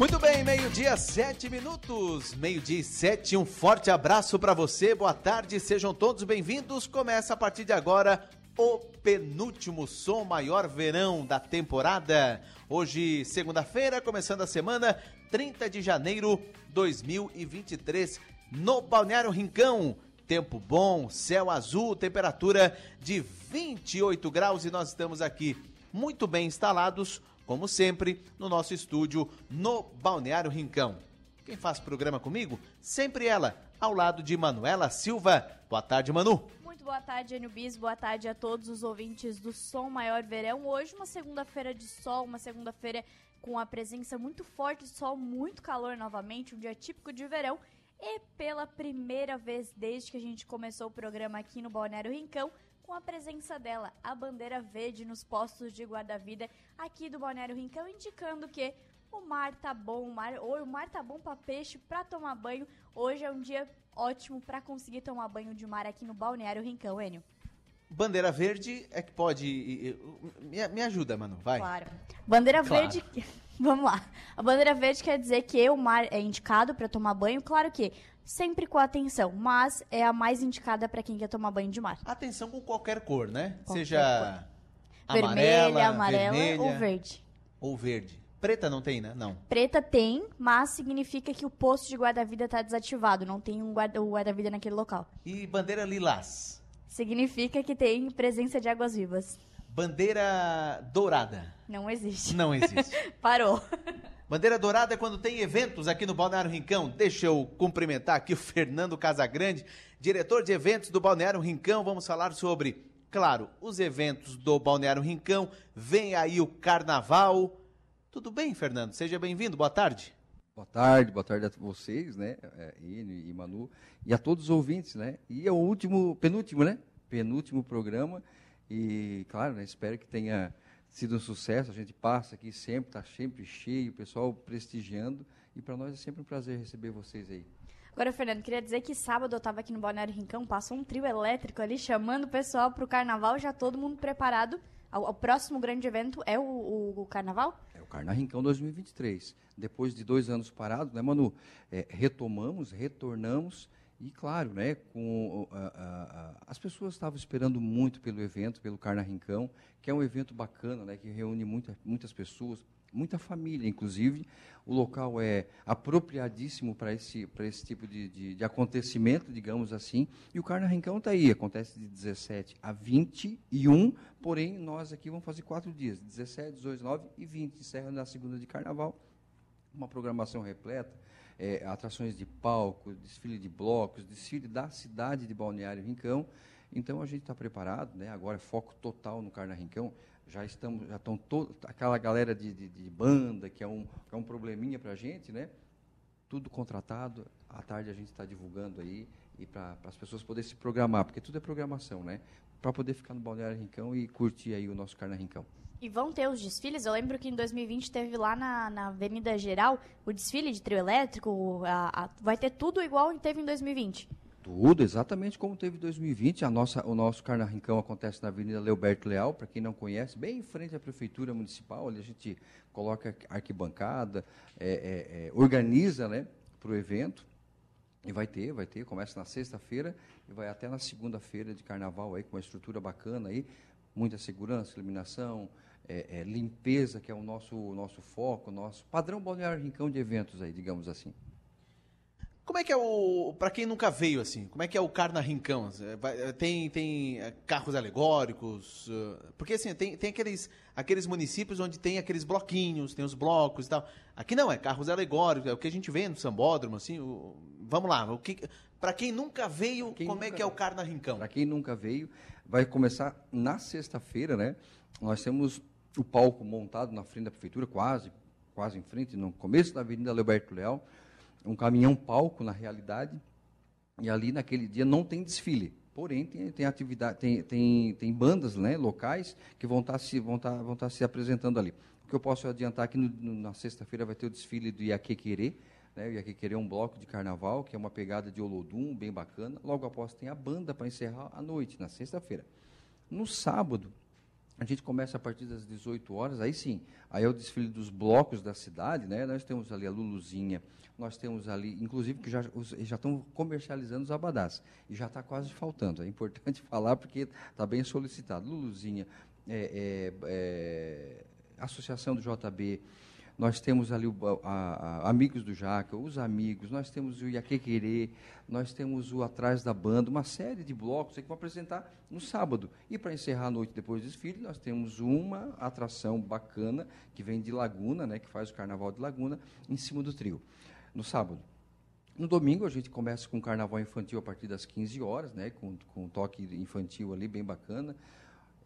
Muito bem, meio-dia, sete minutos. Meio-dia sete, um forte abraço para você. Boa tarde, sejam todos bem-vindos. Começa a partir de agora o penúltimo som maior verão da temporada. Hoje, segunda-feira, começando a semana, 30 de janeiro 2023, no Balneário Rincão. Tempo bom, céu azul, temperatura de 28 graus e nós estamos aqui muito bem instalados como sempre, no nosso estúdio no Balneário Rincão. Quem faz programa comigo? Sempre ela, ao lado de Manuela Silva. Boa tarde, Manu. Muito boa tarde, Enio Bis. Boa tarde a todos os ouvintes do Som Maior Verão. Hoje, uma segunda-feira de sol, uma segunda-feira com a presença muito forte de sol, muito calor novamente, um dia típico de verão. E pela primeira vez desde que a gente começou o programa aqui no Balneário Rincão, com a presença dela, a bandeira verde nos postos de guarda-vida aqui do Balneário Rincão, indicando que o mar tá bom, o mar, o mar tá bom para peixe, para tomar banho. Hoje é um dia ótimo para conseguir tomar banho de mar aqui no Balneário Rincão, Enio. Bandeira verde é que pode. Me, me ajuda, mano, vai. Claro. Bandeira claro. verde. Vamos lá. A bandeira verde quer dizer que o mar é indicado para tomar banho. Claro que sempre com atenção, mas é a mais indicada para quem quer tomar banho de mar. Atenção com qualquer cor, né? Qualquer Seja cor. amarela, vermelha, amarela vermelha, ou verde. Ou verde. Preta não tem, né? Não. Preta tem, mas significa que o posto de guarda-vida está desativado, não tem um guarda, o guarda-vida naquele local. E bandeira lilás? Significa que tem presença de águas vivas. Bandeira dourada? Não existe. Não existe. Parou. Bandeira Dourada é quando tem eventos aqui no Balneário Rincão. Deixa eu cumprimentar aqui o Fernando Casagrande, diretor de eventos do Balneário Rincão. Vamos falar sobre, claro, os eventos do Balneário Rincão. Vem aí o Carnaval. Tudo bem, Fernando? Seja bem-vindo. Boa tarde. Boa tarde, boa tarde a vocês, né, Enio e Manu, e a todos os ouvintes, né, e é o último, penúltimo, né, penúltimo programa, e claro, né, espero que tenha sido um sucesso. A gente passa aqui sempre, está sempre cheio, o pessoal prestigiando. E para nós é sempre um prazer receber vocês aí. Agora, Fernando, queria dizer que sábado eu estava aqui no Balneário Rincão, passou um trio elétrico ali chamando o pessoal para o carnaval, já todo mundo preparado. O, próximo grande evento é o, o, o, carnaval? É o Carnaval Rincão 2023. Depois de dois anos parados, né, Manu? É, retomamos, retornamos e claro, né, com, as pessoas estavam esperando muito pelo evento, pelo Carna Rincão, que é um evento bacana, né, que reúne muita, muitas pessoas, muita família, inclusive. O local é apropriadíssimo para esse, esse tipo de, de, de, acontecimento, digamos assim. E o Carna Rincão está aí, acontece de 17 a 21, porém nós aqui vamos fazer quatro dias, 17, 18, 19 e 20, encerra na segunda de carnaval. Uma programação repleta é, atrações de palco, desfile de blocos, desfile da cidade de Balneário Rincão. Então a gente está preparado, né? Agora é foco total no Carna Rincão. Já estamos, já estão toda aquela galera de, de, de, banda que é um, que é um probleminha para a gente, né? Tudo contratado. À tarde a gente está divulgando aí e para as pessoas poderem se programar, porque tudo é programação, né? Para poder ficar no Balneário Rincão e curtir aí o nosso Carna Rincão. E vão ter os desfiles. Eu lembro que em 2020 teve lá na, na Avenida Geral o desfile de trio elétrico. A, a, vai ter tudo igual teve em 2020. Tudo, exatamente como teve em 2020. A nossa, o nosso Carnarrincão acontece na Avenida Leoberto Leal, para quem não conhece, bem em frente à Prefeitura Municipal. Ali a gente coloca arquibancada, é, é, é, organiza né, para o evento. E vai ter, vai ter, começa na sexta-feira e vai até na segunda-feira de carnaval aí, com uma estrutura bacana aí, muita segurança, iluminação, é, é, limpeza, que é o nosso, nosso foco, nosso padrão balneário rincão de eventos aí, digamos assim. Como é que é o. Para quem nunca veio assim, como é que é o Carna Rincão? É, tem, tem é, carros alegóricos? Porque assim, tem, tem aqueles, aqueles municípios onde tem aqueles bloquinhos, tem os blocos e tal. Aqui não, é carros alegóricos, é o que a gente vê no sambódromo, assim. O, vamos lá, o que. Para quem nunca veio, quem como é nunca, é que é o Carna Rincão? Para quem nunca veio, vai começar na sexta-feira, né? Nós temos o palco montado na frente da prefeitura, quase, quase em frente, no começo da Avenida Leoberto Leal, um caminhão palco na realidade, e ali naquele dia não tem desfile. Porém, tem, tem atividade, tem, tem, tem bandas né, locais que vão estar, tá se, vão, estar, tá, vão estar tá se apresentando ali. O que eu posso adiantar aqui no, no, na sexta-feira vai ter o desfile do Iaquequerê, né, o Iaquequerê é um bloco de carnaval, que é uma pegada de Olodum, bem bacana. Logo após tem a banda para encerrar a noite, na sexta-feira. No sábado, A gente começa a partir das 18 horas, aí sim, aí é o desfile dos blocos da cidade, né? Nós temos ali a Luluzinha, nós temos ali, inclusive, que já, já estão comercializando os abadás, e já está quase faltando. É importante falar porque está bem solicitado. Luluzinha, é, é, é, Associação do JB, nós temos ali o, a, a, Amigos do Jaca, os Amigos, nós temos o Iaquequerê, nós temos o Atrás da Banda, uma série de blocos que vão apresentar no sábado. E para encerrar a noite depois do desfile, nós temos uma atração bacana que vem de Laguna, né, que faz o Carnaval de Laguna, em cima do trio, no sábado. No domingo, a gente começa com o carnaval infantil a partir das 15 horas, né, com, com um toque infantil ali bem bacana.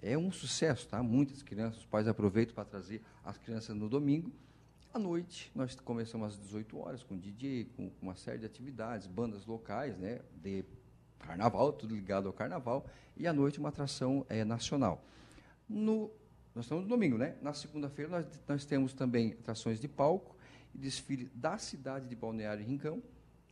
É um sucesso, tá? Muitas crianças, os pais aproveitam para trazer as crianças no domingo. À noite, nós começamos às 18 horas com DJ, com, uma série de atividades, bandas locais, né, de carnaval, tudo ligado ao carnaval, e à noite uma atração é, nacional. No, nós estamos no domingo, né? Na segunda-feira nós, nós temos também atrações de palco e desfile da cidade de Balneário Rincão.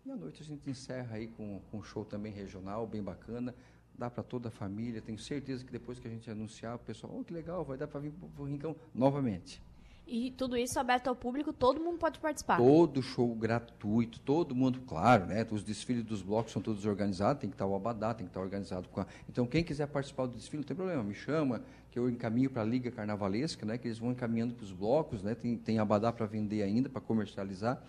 E à noite a gente encerra aí com, com um show também regional, bem bacana. Dá para toda a família. Tenho certeza que depois que a gente anunciar, o pessoal, oh, que legal, vai dar para vir para o Rincão novamente. E tudo isso aberto ao público, todo mundo pode participar. Todo show gratuito, todo mundo, claro, né? Os desfiles dos blocos são todos organizados, tem que estar o abadá, tem que estar organizado com a... Então, quem quiser participar do desfile, não tem problema, me chama, que eu encaminho para a Liga Carnavalesca, né? Que eles vão encaminhando para os blocos, né? Tem, tem abadá para vender ainda, para comercializar.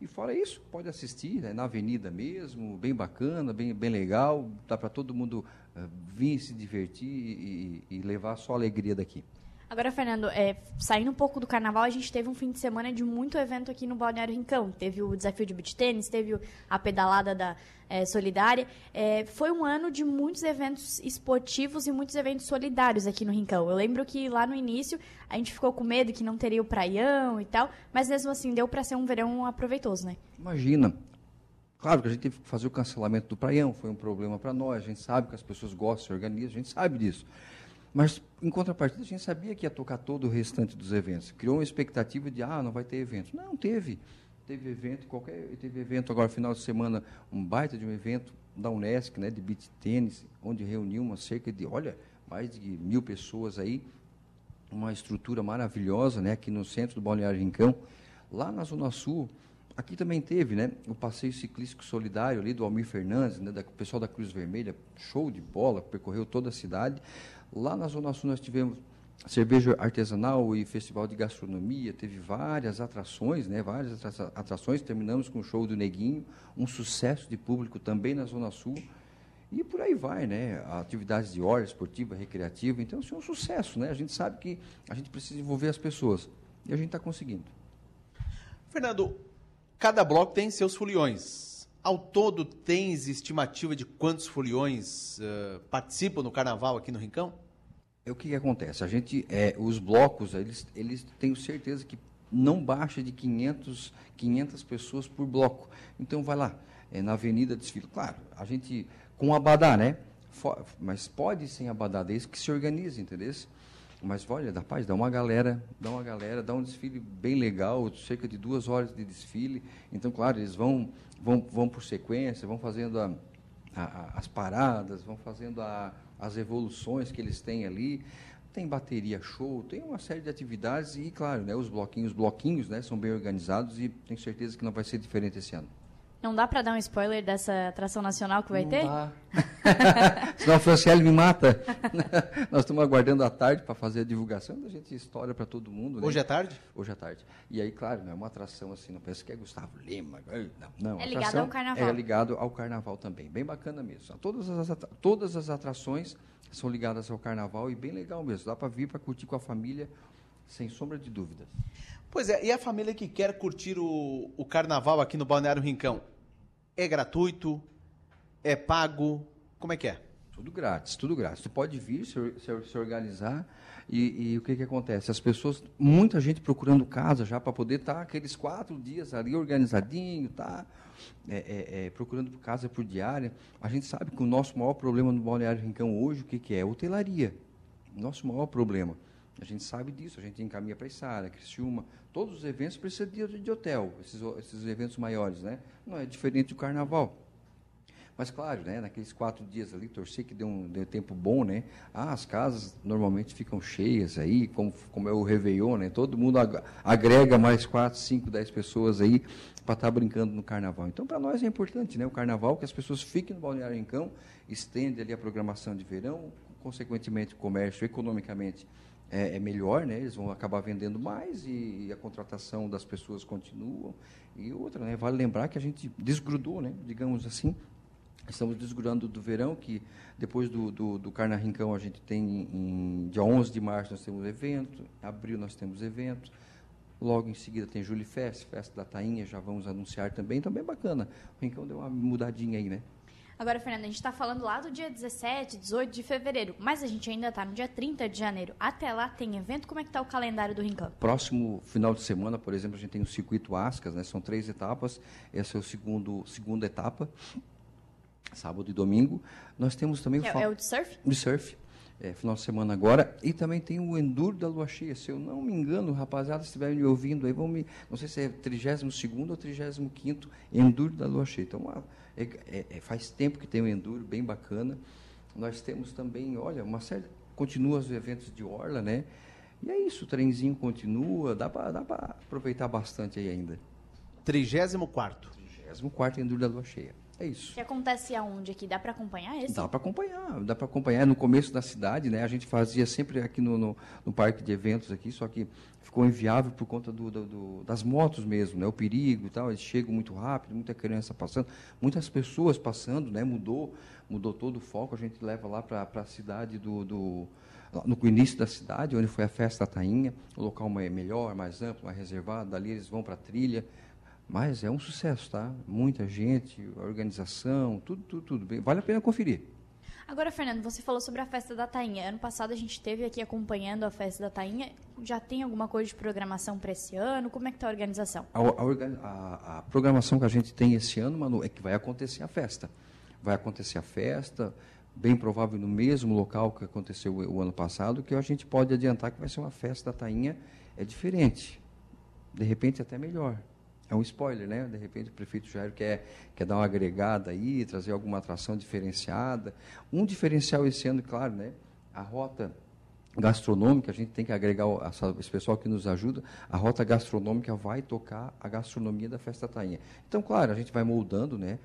E fora isso, pode assistir né, na avenida mesmo, bem bacana, bem, bem legal, dá para todo mundo uh, vir se divertir e, e levar só alegria daqui. Agora, Fernando, é, saindo um pouco do carnaval, a gente teve um fim de semana de muito evento aqui no Balneário Rincão. Teve o desafio de beach tênis, teve a pedalada da é, Solidária. É, foi um ano de muitos eventos esportivos e muitos eventos solidários aqui no Rincão. Eu lembro que lá no início a gente ficou com medo que não teria o praião e tal, mas mesmo assim deu para ser um verão aproveitoso, né? Imagina, Claro que a gente teve que fazer o cancelamento do praião, foi um problema para nós. A gente sabe que as pessoas gostam, se organizam, a gente sabe disso. Mas, em contrapartida, a gente sabia que ia tocar todo o restante dos eventos. Criou uma expectativa de, ah, não vai ter evento. Não, teve. Teve evento, qualquer, teve evento agora, final de semana, um baita de um evento da Unesc, né, de beach tênis, onde reuniu uma cerca de, olha, mais de mil pessoas aí, uma estrutura maravilhosa, né, aqui no centro do Balneário Rincão. Lá na Zona Sul, aqui também teve, né, o passeio ciclístico solidário ali do Almir Fernandes, né, da, o pessoal da Cruz Vermelha, show de bola, percorreu toda a cidade. Lá na Zona Sul nós tivemos cerveja artesanal e festival de gastronomia, teve várias atrações, né, várias atrações, terminamos com o show do Neguinho, um sucesso de público também na Zona Sul, e por aí vai, né, atividades de hora, esportiva, recreativa, então isso é um sucesso, né, a gente sabe que a gente precisa envolver as pessoas, e a gente está conseguindo. Fernando, cada bloco tem seus foliões, ao todo, tens estimativa de quantos foliões uh, participam no carnaval aqui no Rincão? É o que, que acontece. A gente, é, os blocos, eles, eles tenho certeza que não baixa de 500, 500 pessoas por bloco. Então, vai lá, é, na Avenida Desfile. Claro, a gente, com abadá, né? For, mas pode sem abadá, desde que se organize, entendeu? Mas olha, da paz, dá uma galera, dá uma galera, dá um desfile bem legal, cerca de duas horas de desfile. Então, claro, eles vão, vão, vão por sequência, vão fazendo a, a, as paradas, vão fazendo a, as evoluções que eles têm ali. Tem bateria show, tem uma série de atividades e, claro, né, os bloquinhos, bloquinhos, né, são bem organizados e tenho certeza que não vai ser diferente esse ano. Não dá para dar um spoiler dessa atração nacional que vai não ter? Dá. Senão a Franciele me mata. Nós estamos aguardando a tarde para fazer a divulgação, a gente história para todo mundo. Né? Hoje é tarde? Hoje é tarde. E aí, claro, não é uma atração assim, não pensa que é Gustavo Lima. Não, não é ligado ao carnaval. É ligado ao carnaval também. Bem bacana mesmo. Todas as, todas as atrações são ligadas ao carnaval e bem legal mesmo. Dá para vir para curtir com a família, sem sombra de dúvidas. Pois é, e a família que quer curtir o, o carnaval aqui no Balneário Rincão? É gratuito? É pago? Como é que é? Tudo grátis, tudo grátis. Você pode vir, se, se, se organizar e, e, o que, que acontece? As pessoas, muita gente procurando casa já para poder estar tá aqueles quatro dias ali organizadinho, tá? É, é, é, procurando casa por diária. A gente sabe que o nosso maior problema no Balneário Rincão hoje, o que, que é? Hotelaria. Nosso maior problema. A gente sabe disso, a gente encaminha para Içara, Criciúma, todos os eventos precisam de, hotel, esses, esses eventos maiores, né? Não é diferente do carnaval. Mas claro, né, naqueles quatro dias ali, torcer que deu um, deu tempo bom, né? Ah, as casas normalmente ficam cheias aí, como, como é o Réveillon, né? Todo mundo ag agrega mais quatro, cinco, dez pessoas aí para estar tá brincando no carnaval. Então, para nós é importante, né? O carnaval, que as pessoas fiquem no Balneário Rincão, estende ali a programação de verão, consequentemente o comércio economicamente é, é, melhor, né? eles vão acabar vendendo mais e, e, a contratação das pessoas continua. E outra, né? vale lembrar que a gente desgrudou, né? digamos assim, Estamos desgrudando do verão, que depois do, do, do Carnarrincão a gente tem, em, dia 11 de março nós temos evento, em abril nós temos evento, logo em seguida tem Fest, Festa da Tainha, já vamos anunciar também, então bem bacana. O Rincão deu uma mudadinha aí, né? Agora, Fernanda, a gente está falando lá do dia 17, 18 de fevereiro, mas a gente ainda está no dia 30 de janeiro. Até lá tem evento, como é que está o calendário do Rincão? Próximo final de semana, por exemplo, a gente tem o circuito Ascas, né? São três etapas, essa é a segundo, segunda etapa sábado e domingo. Nós temos também é, o... É o de surf? De surf. É, final de semana agora. E também tem o Enduro da Lua Cheia. Se eu não me engano, rapaziada, se estiverem me ouvindo aí, vão me. Não sei se é 32 ou 35 Enduro da Lua Cheia. Então, é, é, é, faz tempo que tem o Enduro, bem bacana. Nós temos também, olha, uma série. Continua os eventos de Orla, né? E é isso, o trenzinho continua, dá para aproveitar bastante aí ainda. 34 34 Enduro da Lua Cheia. É isso. Que acontece aonde aqui? Dá para acompanhar esse? Dá para acompanhar, dá para acompanhar. No começo da cidade, né? A gente fazia sempre aqui no, no, no parque de eventos aqui, só que ficou inviável por conta do, do, do, das motos mesmo, né? O perigo e tal, eles chegam muito rápido, muita criança passando, muitas pessoas passando, né? Mudou, mudou todo o foco. A gente leva lá para a cidade do, do no início da cidade, onde foi a festa da Tainha, o local é melhor, mais amplo, mais reservado. Dali eles vão para a trilha mas é um sucesso, tá? Muita gente, organização, tudo, tudo, tudo bem. Vale a pena conferir. Agora, Fernando, você falou sobre a festa da Tainha. Ano passado a gente esteve aqui acompanhando a festa da Tainha. Já tem alguma coisa de programação para esse ano? Como é que está a organização? A, a, a, programação que a gente tem esse ano, Manu, é que vai acontecer a festa. Vai acontecer a festa, bem provável no mesmo local que aconteceu o, o ano passado, que a gente pode adiantar que vai ser uma festa da Tainha é diferente. De repente até melhor é um spoiler, né? De repente o prefeito Jair quer, quer dar uma agregada aí, trazer alguma atração diferenciada. Um diferencial esse ano, claro, né? A rota gastronômica, a gente tem que agregar esse pessoal que nos ajuda, a rota gastronômica vai tocar a gastronomia da Festa Tainha. Então, claro, a gente vai moldando, né?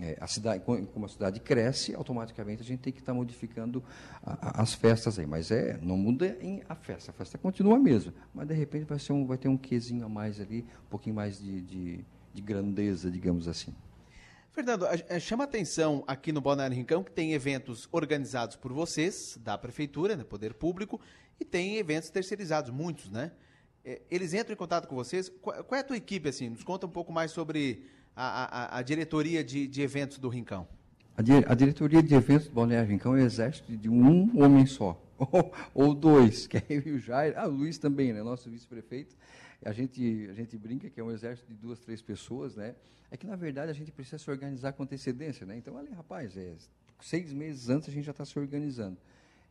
É, a cidade, como a cidade cresce, automaticamente a gente tem que estar tá modificando a, a, as festas aí. Mas é, não muda em a festa, a festa continua a mesma, mas de repente vai, ser um, vai ter um quezinho a mais ali, um pouquinho mais de, de, de grandeza, digamos assim. Fernando, chama atenção aqui no Balneário Rincão que tem eventos organizados por vocês, da prefeitura, né, poder público, e tem eventos terceirizados, muitos, né? É, eles entram em contato com vocês. Qual é a tua equipe, assim? Nos conta um pouco mais sobre a, a, a diretoria de, de, eventos do Rincão? A, a, diretoria de eventos do Balneário Rincão é exército de um homem só, ou, ou dois, que é o Jair, ah, o Luiz também, né, nosso vice-prefeito. A gente, a gente brinca que é um exército de duas, três pessoas, né? É que, na verdade, a gente precisa se organizar com antecedência, né? Então, ali, rapaz, é, seis meses antes a gente já está se organizando.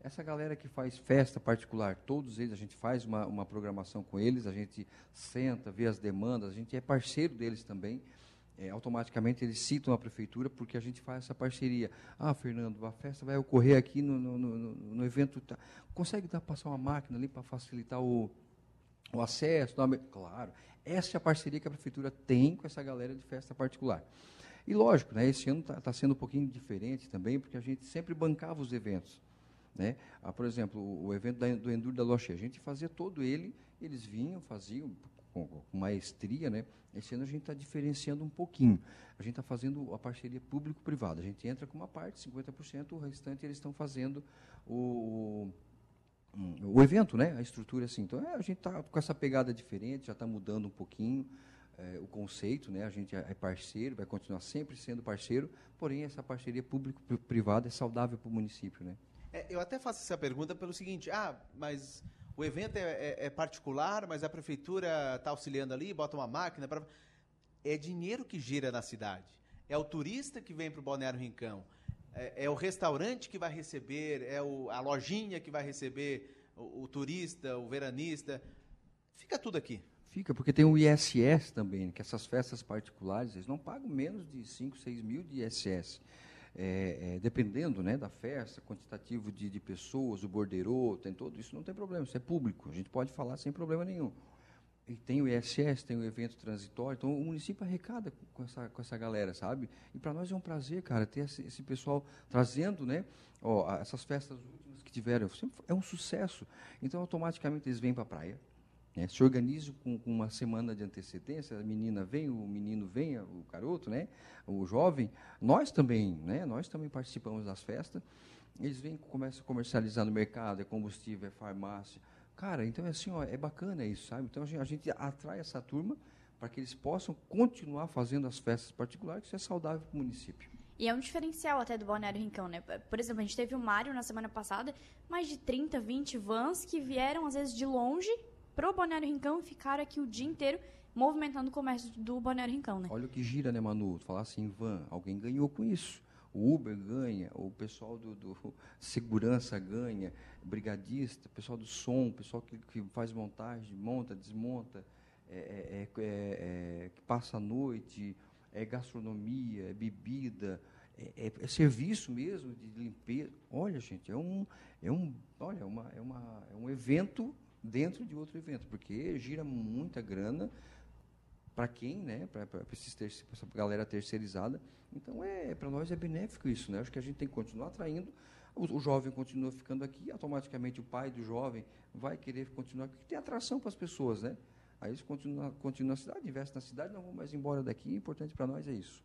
Essa galera que faz festa particular, todos eles, a gente faz uma, uma programação com eles, a gente senta, vê as demandas, a gente é parceiro deles também é, automaticamente eles citam a prefeitura porque a gente faz essa parceria. Ah, Fernando, a festa vai ocorrer aqui no, no, no, no evento. Tá. Consegue dar, passar uma máquina ali para facilitar o, o acesso? Não, claro. Essa é a parceria que a prefeitura tem com essa galera de festa particular. E lógico, né, esse ano está tá sendo um pouquinho diferente também, porque a gente sempre bancava os eventos. Né? Ah, por exemplo, o, o evento da, do Enduro da Loche, a gente fazia todo ele, eles vinham, faziam, com, com maestria, né? Esse ano a gente está diferenciando um pouquinho. A gente está fazendo a parceria público-privada. A gente entra com uma parte, 50%, o restante eles estão fazendo o, o, evento, né? A estrutura assim. Então é, a gente está com essa pegada diferente, já está mudando um pouquinho. É, o conceito, né? A gente é parceiro, vai continuar sempre sendo parceiro, porém essa parceria público-privada é saudável para o município, né? É, eu até faço essa pergunta pelo seguinte: ah, mas o evento é, é, é particular, mas a prefeitura está auxiliando ali, bota uma máquina para. É dinheiro que gira na cidade. É o turista que vem para o Balneário Rincão. É, é, o restaurante que vai receber, é o, a lojinha que vai receber o, o, turista, o veranista. Fica tudo aqui. Fica, porque tem o ISS também, que essas festas particulares, eles não pagam menos de 5, 6 mil de ISS. É, é, dependendo né, da festa, quantitativo de, de pessoas, o bordeiro, tem todo isso, não tem problema, isso é público, a gente pode falar sem problema nenhum. E tem o ISS, tem o evento transitório, então o município arrecada com essa, com essa galera, sabe? E para nós é um prazer, cara, ter esse, esse pessoal trazendo, né, ó, essas festas últimas que tiveram, é um sucesso. Então, automaticamente eles vêm para a praia, né, se organizam com, com, uma semana de antecedência, a menina vem, o menino vem, o garoto, né, o jovem. Nós também, né, nós também participamos das festas. Eles vêm, começam a comercializar no mercado, é combustível, é farmácia. Cara, então é assim, ó, é bacana isso, sabe? Então a gente, a gente atrai essa turma para que eles possam continuar fazendo as festas particulares, que isso é saudável para o município. E é um diferencial até do Balneário Rincão, né? Por exemplo, a gente teve o Mário na semana passada, mais de 30, 20 vans que vieram, às vezes, de longe pro Balneário Rincão e ficaram aqui o dia inteiro movimentando o comércio do Balneário Rincão, né? Olha o que gira, né, Manu? Falar assim, van, alguém ganhou com isso. O Uber ganha, o pessoal do, do segurança ganha, brigadista, pessoal do som, pessoal que, que faz montagem, monta, desmonta, é, é, é, é, que passa a noite, é gastronomia, é bebida, é, é, é, serviço mesmo de limpeza. Olha, gente, é um, é um, olha, é uma, é uma, é um evento dentro de outro evento, porque gira muita grana para quem, né, para essa galera terceirizada. Então, é, para nós é benéfico isso, né? Acho que a gente tem que continuar atraindo. O, o, jovem continua ficando aqui, automaticamente o pai do jovem vai querer continuar aqui, tem atração para as pessoas, né? Aí eles continuam, continuam na cidade, investem na cidade, não vão mais embora daqui, o importante para nós é isso.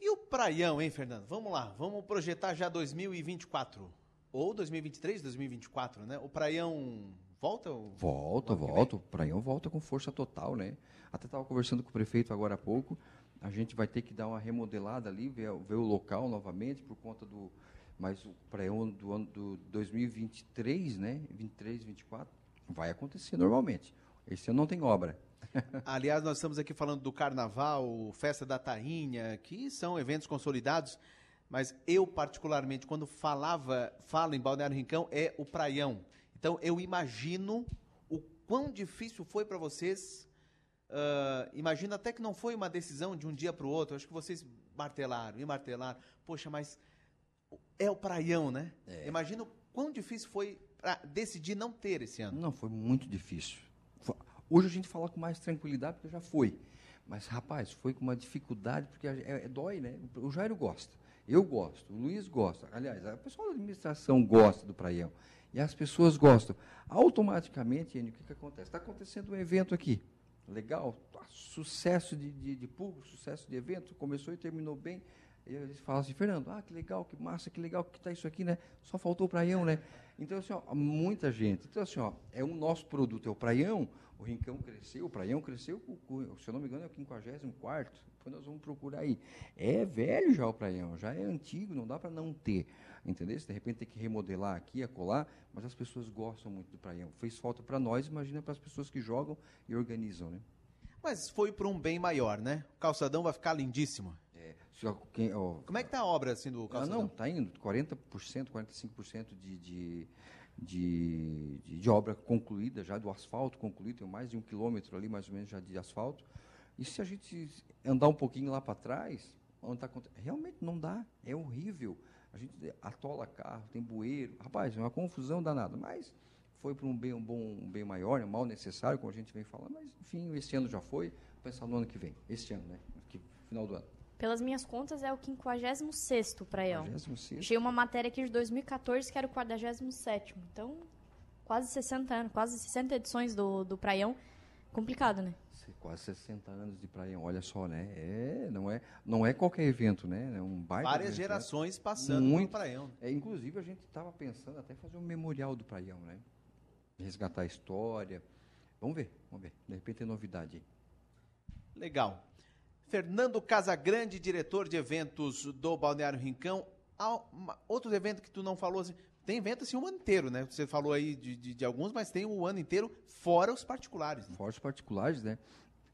E o Praião, hein, Fernando? Vamos lá, vamos projetar já 2024. Ou 2023, 2024, né? O Praião volta? Volta, volta. O Praião volta com força total, né? Até estava conversando com o prefeito agora há pouco. A gente vai ter que dar uma remodelada ali, ver, ver o local novamente, por conta do. Mas o Praião do ano do 2023, né? 23, 24, vai acontecer normalmente. Esse ano não tem obra. Aliás, nós estamos aqui falando do Carnaval, Festa da Tainha, que são eventos consolidados mas eu particularmente quando falava, falo em Balneário Rincão é o praião. Então eu imagino o quão difícil foi para vocês. Uh, imagino até que não foi uma decisão de um dia para o outro. Acho que vocês martelaram e martelaram. Poxa, mas é o praião, né? É. Imagino quão difícil foi para decidir não ter esse ano. Não, foi muito difícil. Hoje a gente fala com mais tranquilidade porque já foi. Mas, rapaz, foi com uma dificuldade, porque é, é, dói, né? O Jairo gosta. Eu gosto, o Luiz gosta. Aliás, a pessoa da administração gosta do praião. E as pessoas gostam. Automaticamente, o que, que acontece? Está acontecendo um evento aqui. Legal, tá, sucesso de, de, de, público, sucesso de evento, começou e terminou bem. E eles falam assim, Fernando, ah, que legal, que massa, que legal que está isso aqui, né? Só faltou o praião, né? Então, assim, ó, muita gente. Então, assim, ó, é o nosso produto, é o praião, o Rincão cresceu, o Praião cresceu, se eu não me engano, é o 54 depois nós vamos procurar aí. É velho já o Praião, já é antigo, não dá para não ter. Entendeu? De repente tem que remodelar aqui, acolá, mas as pessoas gostam muito do Praião. Fez falta para nós, imagina para as pessoas que jogam e organizam, né? Mas foi para um bem maior, né? O calçadão vai ficar lindíssimo. É, quem, ó, Como é que está a obra assim do calçadão? Ah, não, está indo 40%, 45% de, de de, de, de, obra concluída, já do asfalto concluído, tem mais de um quilômetro ali, mais ou menos, já de asfalto. E se a gente andar um pouquinho lá para trás, onde tá, realmente não dá, é horrível. A gente atola carro, tem bueiro. Rapaz, é uma confusão danada, mas foi para um bem, um bom, um bem maior, um mal necessário, como a gente vem falando, mas enfim, esse ano já foi, pensar no ano que vem, este ano, né? Aqui, final do ano. Pelas minhas contas, é o 56 Praião. 56. Achei uma matéria aqui de 2014 que era o 47. Então, quase 60 anos, quase 60 edições do, do Praião. Complicado, né? Quase 60 anos de Praião, olha só, né? É, não, é, não é qualquer evento, né? É um baita Várias evento, né? gerações né? passando Muito, pelo Praião. É, inclusive, a gente estava pensando até fazer um memorial do Praião, né? Resgatar a história. Vamos ver, vamos ver. De repente tem novidade aí. Legal. Fernando Casagrande, diretor de eventos do Balneário Rincão. Outro evento que tu não falou, assim, tem evento assim o ano inteiro, né? Você falou aí de, de, de, alguns, mas tem o ano inteiro, fora os particulares. Né? Fora os particulares, né?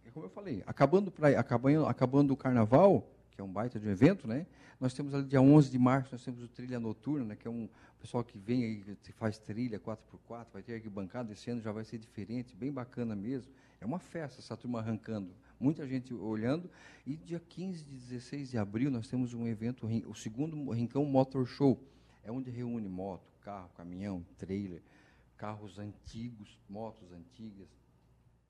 É como eu falei, acabando, pra, acabando, acabando o carnaval, que é um baita de um evento, né? Nós temos ali dia 11 de março, nós temos o Trilha Noturna, né, que é um pessoal que vem aí, faz trilha 4x4, vai ter aqui bancada, esse ano já vai ser diferente, bem bacana mesmo. É uma festa essa turma arrancando, muita gente olhando. E dia 15 e 16 de abril nós temos um evento, o segundo Rincão Motor Show, é onde reúne moto, carro, caminhão, trailer, carros antigos, motos antigas.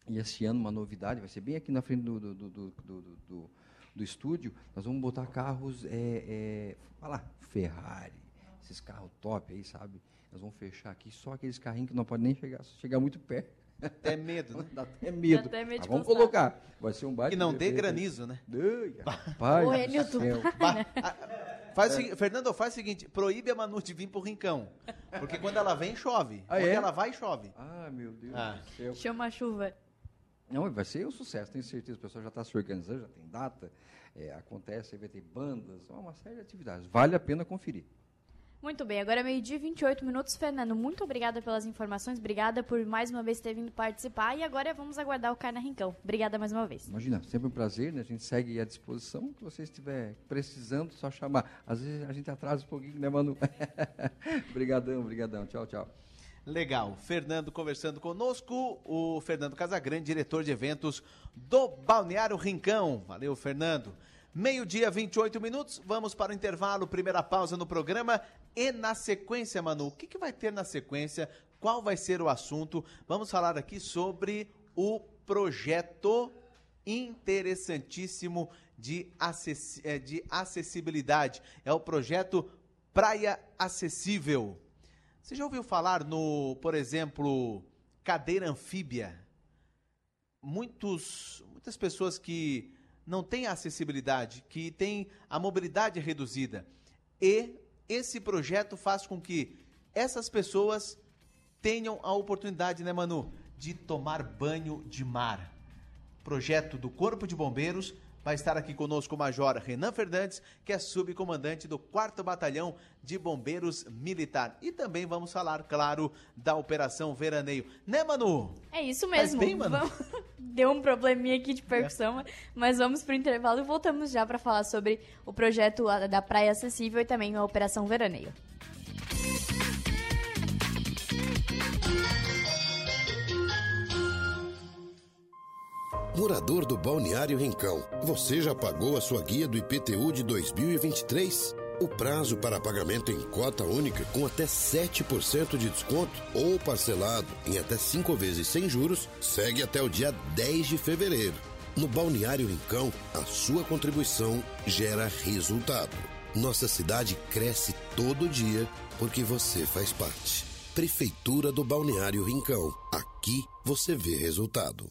E esse ano uma novidade, vai ser bem aqui na frente do, do, do, do, do, do estúdio, nós vamos botar carros, é, é, lá, Ferrari, esses carros top aí, sabe? Nós vamos fechar aqui só aqueles carrinhos que não podem nem chegar, chegar muito perto. Até medo, né? Dá até medo. Dá até medo vamos colocar. Vai ser um baita. Que não de dê granizo, né? Ai, rapaz Ô, do Faz segui- Fernando, faz o seguinte, proíbe a Manu de vir pro Rincão. Porque quando ela vem, chove. Ah, quando é? ela vai, chove. Ah, meu Deus Ah. do céu. Chama a chuva. Não, vai ser um sucesso, tenho certeza. O pessoal já está se organizando, já tem data, é, acontece, vai ter bandas, uma série de atividades. Vale a pena conferir. Muito bem, agora é meio-dia e 28 minutos. Fernando, muito obrigada pelas informações. Obrigada por mais uma vez ter vindo participar. E agora vamos aguardar o Carna Rincão. Obrigada mais uma vez. Imagina, sempre um prazer, né? A gente segue à disposição. que você estiver precisando, só chamar. Às vezes a gente atrasa um pouquinho, né, Manu? Obrigadão, obrigadão. Tchau, tchau. Legal. Fernando conversando conosco, o Fernando Casagrande, diretor de eventos do Balneário Rincão. Valeu, Fernando. Meio-dia, 28 minutos. Vamos para o intervalo, primeira pausa no programa. E na sequência, Manu, o que, que vai ter na sequência? Qual vai ser o assunto? Vamos falar aqui sobre o projeto interessantíssimo de, acessi- eh, de acessibilidade. É o projeto Praia Acessível. Você já ouviu falar no, por exemplo, cadeira anfíbia? Muitos, muitas pessoas que não têm acessibilidade, que têm a mobilidade reduzida. E esse projeto faz com que essas pessoas tenham a oportunidade, né, Manu, de tomar banho de mar. Projeto do Corpo de Bombeiros. Vai estar aqui conosco o Major Renan Fernandes, que é subcomandante do 4 Batalhão de Bombeiros Militar. E também vamos falar, claro, da Operação Veraneio. Né, Manu? É isso mesmo. bem? Vamos- Deu um probleminha aqui de percussão, mas vamos pro intervalo e voltamos já para falar sobre o projeto a- da Praia Acessível e também a Operação Veraneio. Morador do Balneário Rincão, você já pagou a sua guia do IPTU de 2023? O prazo para pagamento em cota única com até 7% de desconto ou parcelado em até 5 vezes sem juros segue até o dia 10 de fevereiro. No Balneário Rincão, a sua contribuição gera resultado. Nossa cidade cresce todo dia porque você faz parte. Prefeitura do Balneário Rincão. Aqui você vê resultado.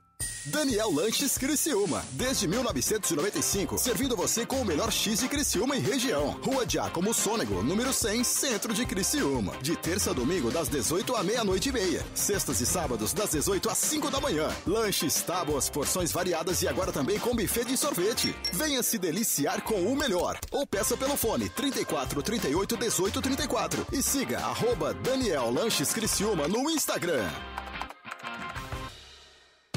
Daniel Lanches Criciúma. Desde 1995, servindo você com o melhor X de Criciúma e região. Rua Giacomo Sônego, número 100, centro de Criciúma. De terça a domingo, das 18 à meia-noite e meia. Sextas e sábados, das 18 às 5 da manhã. Lanches, tábuas, porções variadas e agora também com buffet de sorvete. Venha se deliciar com o melhor. Ou peça pelo fone 34 38 18 34. E siga arroba Daniel Lanches Criciúma no Instagram.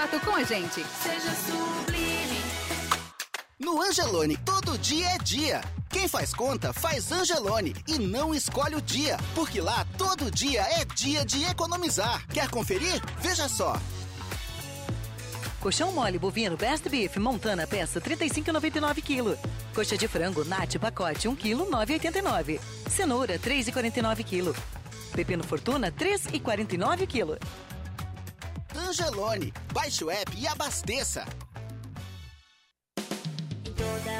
contato com a gente. Seja sublime. No Angelone, todo dia é dia. Quem faz conta, faz Angelone e não escolhe o dia, porque lá todo dia é dia de economizar. Quer conferir? Veja só. Colchão mole bovino Best Beef Montana peça 35,99 kg. Coxa de frango Nat pacote 1 kg 9,89. Cenoura 3,49 kg. Pepino Fortuna 3,49 kg. Angelone. Baixe o app e abasteça. Toda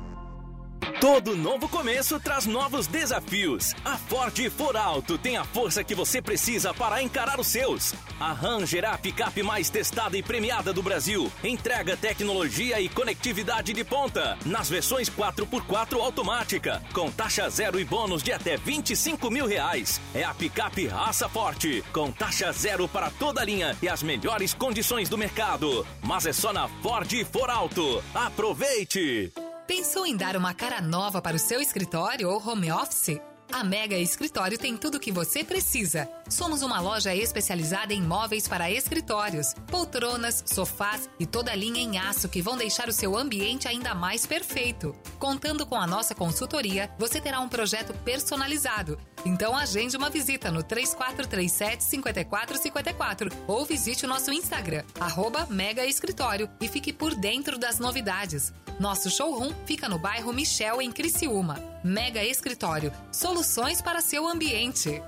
Todo novo começo traz novos desafios. A Ford For Alto tem a força que você precisa para encarar os seus. A Ranger é a picape mais testada e premiada do Brasil. Entrega tecnologia e conectividade de ponta. Nas versões 4x4 automática, com taxa zero e bônus de até 25 mil reais. É a picape raça forte, com taxa zero para toda a linha e as melhores condições do mercado. Mas é só na Ford For Alto. Aproveite! Pensou em dar uma cara nova para o seu escritório ou home office? A Mega Escritório tem tudo o que você precisa. Somos uma loja especializada em móveis para escritórios, poltronas, sofás e toda a linha em aço que vão deixar o seu ambiente ainda mais perfeito. Contando com a nossa consultoria, você terá um projeto personalizado. Então agende uma visita no 3437 5454 ou visite o nosso Instagram, arroba Mega Escritório e fique por dentro das novidades. Nosso showroom fica no bairro Michel, em Criciúma. Mega Escritório, soluções para seu ambiente.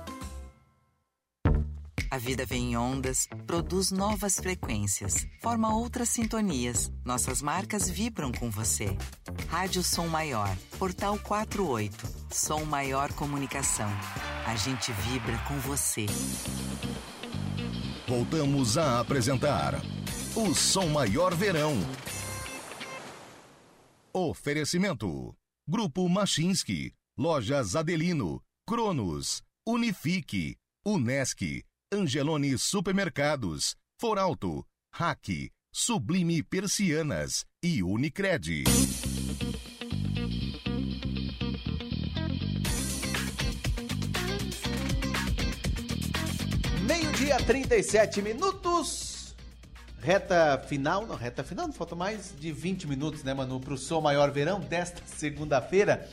A vida vem em ondas, produz novas frequências, forma outras sintonias. Nossas marcas vibram com você. Rádio Som Maior, Portal 48, Som Maior Comunicação. A gente vibra com você. Voltamos a apresentar o Som Maior Verão. Oferecimento: Grupo Machinski, Lojas Adelino, Cronos, Unifique, Unesc, Angelone Supermercados, Foralto, Hack, Sublime Persianas e Unicred. Meio-dia, 37 minutos. Reta final, não, reta final, não falta mais de 20 minutos, né, Manu, pro Som Maior Verão desta segunda-feira.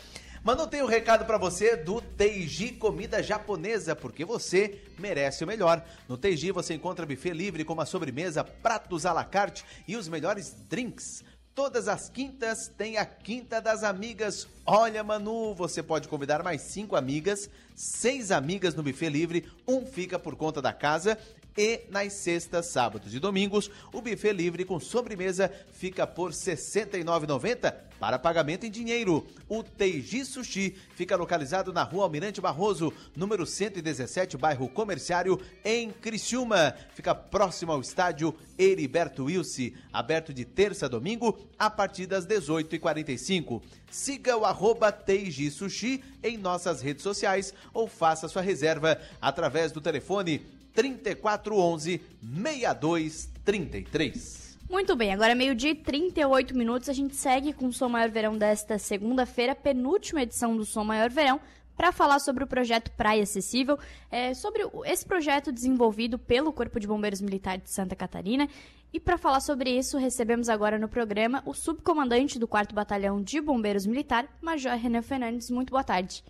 Manu, tem um recado para você do Teiji Comida Japonesa, porque você merece o melhor. No Teiji você encontra buffet livre com uma sobremesa, pratos à la carte e os melhores drinks. Todas as quintas tem a Quinta das Amigas. Olha, Manu, você pode convidar mais cinco amigas, seis amigas no buffet livre, um fica por conta da casa e nas sextas, sábados e domingos, o buffet livre com sobremesa fica por R$ 69,90 para pagamento em dinheiro. O Teiji Sushi fica localizado na rua Almirante Barroso, número 117, bairro Comerciário, em Criciúma. Fica próximo ao estádio Heriberto Wilson, aberto de terça a domingo, a partir das 18h45. Siga o arroba Teiji Sushi em nossas redes sociais ou faça sua reserva através do telefone 3411 6233. Muito bem, agora é meio-dia e 38 minutos. A gente segue com o Som Maior Verão desta segunda-feira, penúltima edição do Som Maior Verão, para falar sobre o projeto Praia Acessível, é, sobre esse projeto desenvolvido pelo Corpo de Bombeiros Militar de Santa Catarina. E para falar sobre isso, recebemos agora no programa o subcomandante do 4 Batalhão de Bombeiros Militar, Major Renan Fernandes. Muito boa tarde.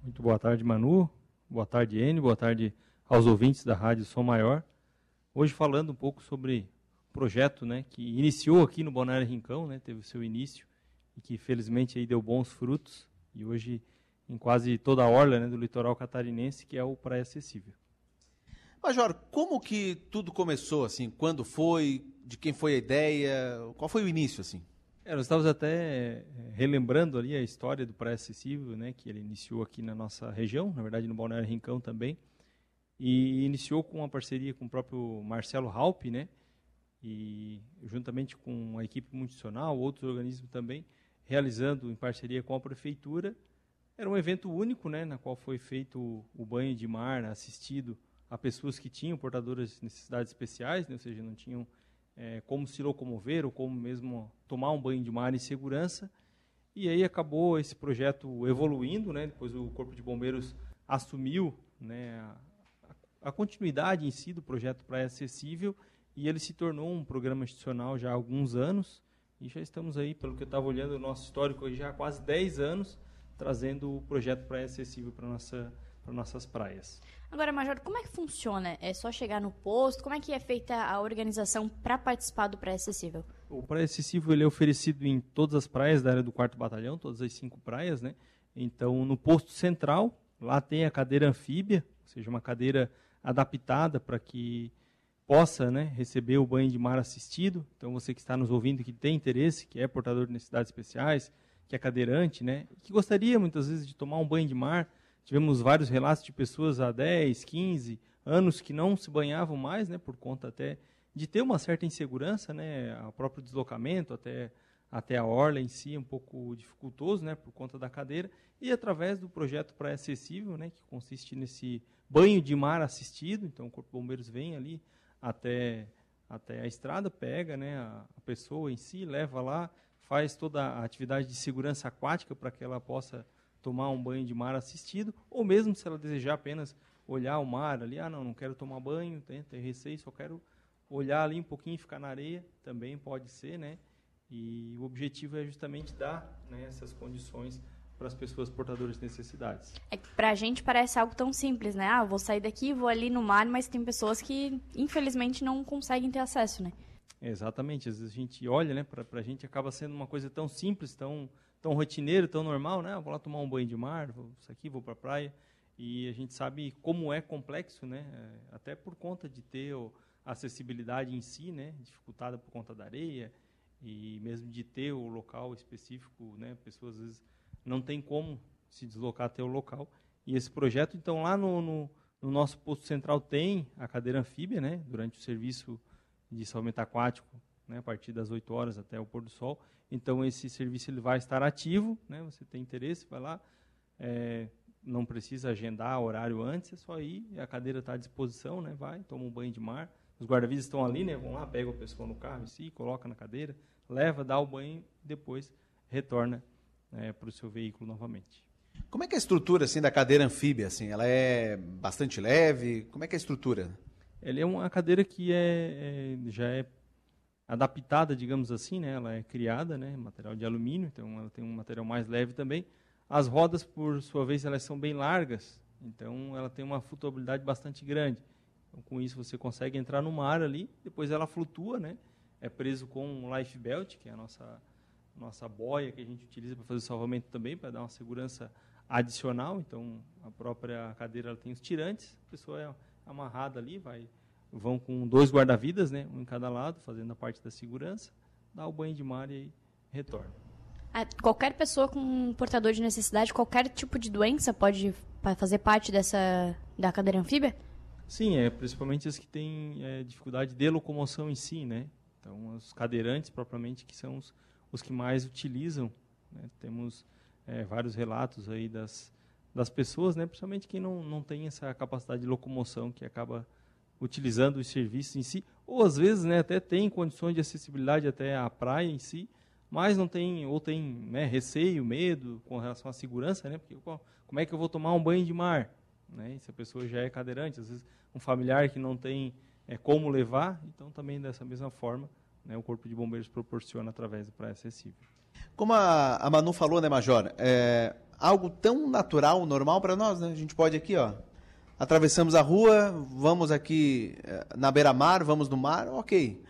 Muito boa tarde, Manu. Boa tarde, N. Boa tarde aos ouvintes da Rádio Som Maior. Hoje falando um pouco sobre o projeto né, que iniciou aqui no Bonário Rincão, né, teve o seu início e que felizmente aí deu bons frutos e hoje em quase toda a orla né, do litoral catarinense, que é o Praia Acessível. Major, como que tudo começou, assim? Quando foi? De quem foi a ideia? Qual foi o início, assim? É, nós estávamos até é, relembrando ali a história do Praia Acessível, né, que ele iniciou aqui na nossa região, na verdade no Balneário Rincão também, e iniciou com uma parceria com o próprio Marcelo Halpe, né? E juntamente com a equipe multicional, outros organismos também, realizando em parceria com a prefeitura, era um evento único, né, na qual foi feito o banho de mar assistido a pessoas que tinham portadoras de necessidades especiais, né, ou seja, não tinham é, como se locomover ou como mesmo tomar um banho de mar em segurança. E aí acabou esse projeto evoluindo, né, depois o Corpo de Bombeiros assumiu né, a continuidade em si do projeto Praia Acessível e ele se tornou um programa institucional já há alguns anos e já estamos aí, pelo que eu estava olhando o nosso histórico, já há quase 10 anos trazendo o projeto Praia Acessível para nossa para nossas praias. Agora, Major, como é que funciona? É só chegar no posto? Como é que é feita a organização para participar do Praia Acessível? O Praia Acessível ele é oferecido em todas as praias da área do 4 Batalhão, todas as cinco praias, né? Então, no posto central, lá tem a cadeira anfíbia, ou seja, uma cadeira adaptada para que possa né, receber o banho de mar assistido. Então, você que está nos ouvindo, que tem interesse, que é portador de necessidades especiais, que é cadeirante, né, que gostaria muitas vezes de tomar um banho de mar. Tivemos vários relatos de pessoas há 10, 15 anos que não se banhavam mais, né, por conta até de ter uma certa insegurança, né, o próprio deslocamento até até a orla em si, um pouco dificultoso, né, por conta da cadeira, e através do projeto Praia Acessível, né, que consiste nesse banho de mar assistido, então o Corpo de Bombeiros vem ali até, até a estrada, pega né, a, a pessoa em si, leva lá, faz toda a atividade de segurança aquática para que ela possa tomar um banho de mar assistido, ou mesmo se ela desejar apenas olhar o mar ali, ah, não, não quero tomar banho, tem, tem receio, só quero olhar ali um pouquinho e ficar na areia, também pode ser, né? E o objetivo é justamente dar né, essas condições para as pessoas portadoras de necessidades. É que para a gente parece algo tão simples, né? Ah, vou sair daqui, vou ali no mar, mas tem pessoas que infelizmente não conseguem ter acesso, né? Exatamente. Às vezes a gente olha, né? Para a gente acaba sendo uma coisa tão simples, tão tão rotineiro, tão normal, né? Ah, vou lá tomar um banho de mar, vou isso aqui, vou para a praia. E a gente sabe como é complexo, né? É, até por conta de ter a acessibilidade em si, né? Dificultada por conta da areia e mesmo de ter o local específico, né? Pessoas às vezes não tem como se deslocar até o local. E esse projeto, então, lá no, no, no nosso posto central tem a cadeira anfíbia, né, durante o serviço de salvamento aquático, né, a partir das 8 horas até o pôr do sol. Então, esse serviço ele vai estar ativo, né, você tem interesse, vai lá, é, não precisa agendar horário antes, é só ir, a cadeira está à disposição, né, vai, toma um banho de mar. Os guarda-vidas estão ali, né, vão lá, pegam a pessoa no carro em si, coloca na cadeira, leva, dá o banho, depois retorna né, para o seu veículo novamente. Como é que é a estrutura assim da cadeira anfíbia assim? Ela é bastante leve? Como é que é a estrutura? Ela é uma cadeira que é, é, já é adaptada, digamos assim, né? Ela é criada, né? Material de alumínio, então ela tem um material mais leve também. As rodas, por sua vez, elas são bem largas, então ela tem uma flutuabilidade bastante grande. Então, com isso você consegue entrar no mar ali, depois ela flutua, né? É preso com um life belt, que é a nossa nossa boia que a gente utiliza para fazer o salvamento também, para dar uma segurança adicional. Então, a própria cadeira ela tem os tirantes, a pessoa é amarrada ali, vai vão com dois guarda-vidas, né, um em cada lado, fazendo a parte da segurança, dá o banho de mar e retorna. Qualquer pessoa com portador de necessidade, qualquer tipo de doença pode fazer parte dessa da cadeira anfíbia? Sim, é principalmente as que têm é, dificuldade de locomoção em si, né? Então, os cadeirantes propriamente que são os, os que mais utilizam. Né? Temos é, vários relatos aí das das pessoas, né? Principalmente quem não não tem essa capacidade de locomoção que acaba utilizando os serviços em si, ou às vezes, né? Até tem condições de acessibilidade até à praia em si mas não tem ou tem né, receio, medo com relação à segurança, né? Porque como é que eu vou tomar um banho de mar, né? Se a pessoa já é cadeirante, às vezes um familiar que não tem é, como levar, então também dessa mesma forma, né, o corpo de bombeiros proporciona através do praia acessível. Como a, a Manu falou, né, Major, é algo tão natural, normal para nós, né? A gente pode aqui, ó, atravessamos a rua, vamos aqui é, na beira-mar, vamos no mar, ok.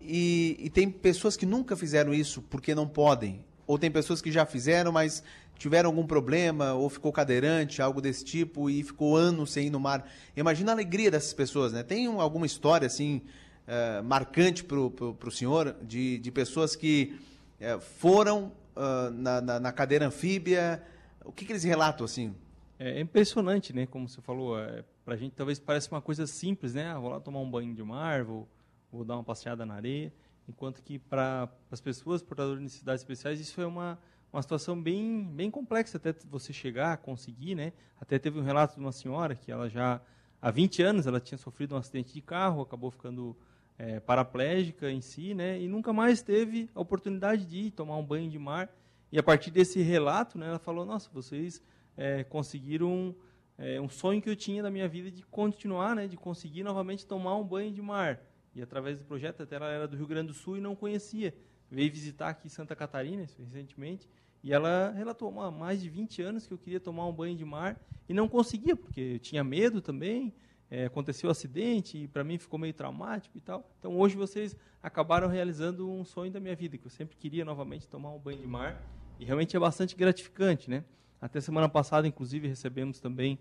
E, e, tem pessoas que nunca fizeram isso porque não podem. Ou tem pessoas que já fizeram, mas tiveram algum problema, ou ficou cadeirante, algo desse tipo, e ficou anos sem ir no mar. Imagina a alegria dessas pessoas, né? Tem um, alguma história, assim, uh, marcante para o senhor, de, de pessoas que uh, foram uh, na, na, na, cadeira anfíbia. O que, que eles relatam, assim? É impressionante, né? Como você falou, é, para a gente talvez parece uma coisa simples, né? Ah, vou lá tomar um banho de mar, vou vou dar uma passeada na areia. Enquanto que para as pessoas portadoras de necessidades especiais, isso é uma, uma situação bem, bem complexa até você chegar, conseguir, né? Até teve um relato de uma senhora que ela já, há 20 anos, ela tinha sofrido um acidente de carro, acabou ficando é, paraplégica em si, né? E nunca mais teve a oportunidade de ir tomar um banho de mar. E a partir desse relato, né, ela falou, nossa, vocês é, conseguiram é, um sonho que eu tinha da minha vida de continuar, né? De conseguir novamente tomar um banho de mar. E através do projeto, até ela era do Rio Grande do Sul e não conhecia. Veio visitar aqui Santa Catarina recentemente e ela relatou há mais de 20 anos que eu queria tomar um banho de mar e não conseguia, porque eu tinha medo também. É, aconteceu um acidente e para mim ficou meio traumático e tal. Então hoje vocês acabaram realizando um sonho da minha vida, que eu sempre queria novamente tomar um banho de mar e realmente é bastante gratificante, né? Até semana passada, inclusive, recebemos também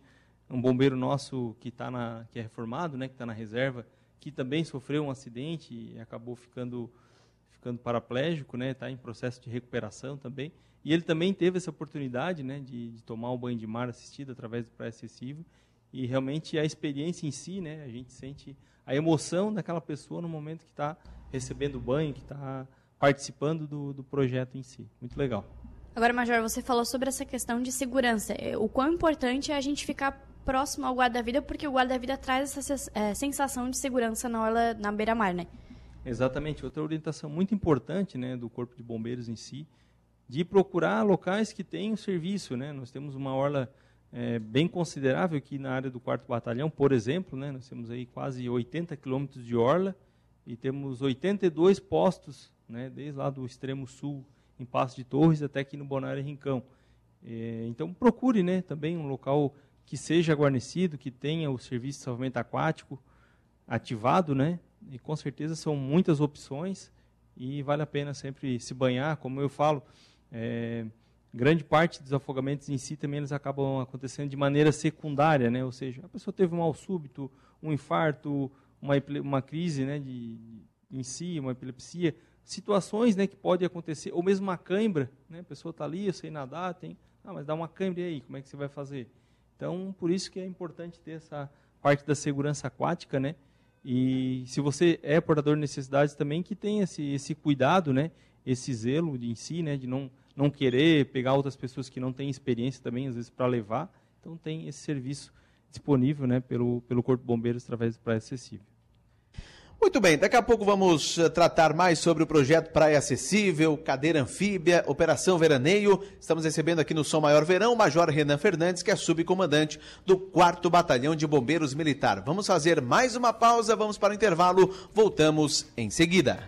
um bombeiro nosso que está na que é reformado, né, que está na reserva que também sofreu um acidente e acabou ficando ficando paraplégico, né? Está em processo de recuperação também. E ele também teve essa oportunidade, né, de, de tomar um banho de mar assistido através do praia acessível. E realmente a experiência em si, né, a gente sente a emoção daquela pessoa no momento que está recebendo o banho, que está participando do, do projeto em si. Muito legal. Agora, Major, você falou sobre essa questão de segurança. O quão importante é a gente ficar próximo ao guarda-vida, porque o guarda-vida traz essa é, sensação de segurança na hora na beira-mar, né? Exatamente. Outra orientação muito importante, né, do Corpo de Bombeiros em si, de procurar locais que tenham serviço, né? Nós temos uma orla é, bem considerável aqui na área do quarto batalhão, por exemplo, né? Nós temos aí quase 80 quilômetros de orla e temos 82 postos, né? Desde lá do extremo sul, em Passo de Torres, até aqui no Bonário Rincão. É, então procure, né? Também um local que seja guarnecido, que tenha o serviço de salvamento aquático ativado, né? E com certeza são muitas opções e vale a pena sempre se banhar, como eu falo. É, grande parte dos afogamentos em si também eles acabam acontecendo de maneira secundária, né? Ou seja, a pessoa teve um mal súbito, um infarto, uma, uma crise, né, de, em si, uma epilepsia, situações, né, que podem acontecer, ou mesmo uma cãibra, né? A pessoa está ali, eu sei nadar, tem, ah, mas dá uma cãibra e aí, como é que você vai fazer? Então, por isso que é importante ter essa parte da segurança aquática, né? E se você é portador de necessidades também, que tenha esse, esse cuidado, né? Esse zelo de, em si, né? De não, não querer pegar outras pessoas que não têm experiência também, às vezes, para levar. Então, tem esse serviço disponível, né? Pelo, pelo Corpo de Bombeiros através do Praia Acessível. Muito bem, daqui a pouco vamos eh, tratar mais sobre o projeto Praia Acessível, cadeira anfíbia, Operação Veraneio. Estamos recebendo aqui no Som Maior Verão o Major Renan Fernandes, que é subcomandante do 4 Batalhão de Bombeiros Militar. Vamos fazer mais uma pausa, vamos para o intervalo, voltamos em seguida.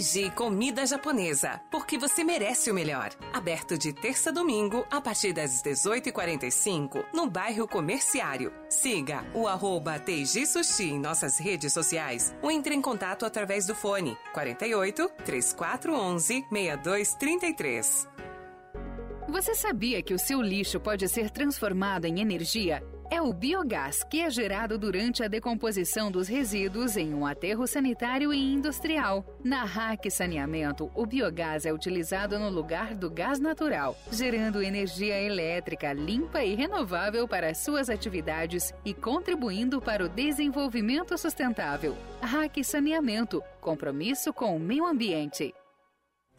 Teiji Comida Japonesa, porque você merece o melhor. Aberto de terça a domingo, a partir das 18h45, no bairro Comerciário. Siga o arroba Teiji Sushi em nossas redes sociais ou entre em contato através do fone 48 3411 6233. Você sabia que o seu lixo pode ser transformado em energia? É o biogás que é gerado durante a decomposição dos resíduos em um aterro sanitário e industrial. Na RAC Saneamento, o biogás é utilizado no lugar do gás natural, gerando energia elétrica limpa e renovável para suas atividades e contribuindo para o desenvolvimento sustentável. RAC Saneamento compromisso com o meio ambiente.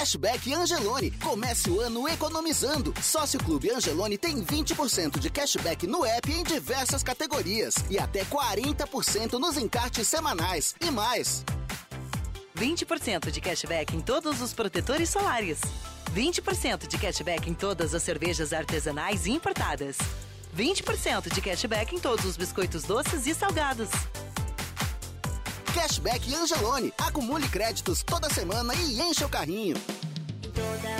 Cashback Angelone. Comece o ano economizando. Sócio Clube Angelone tem 20% de cashback no app em diversas categorias e até 40% nos encartes semanais e mais. 20% de cashback em todos os protetores solares. 20% de cashback em todas as cervejas artesanais e importadas. 20% de cashback em todos os biscoitos doces e salgados. Cashback Angelone. Acumule créditos toda semana e encha o carrinho. Toda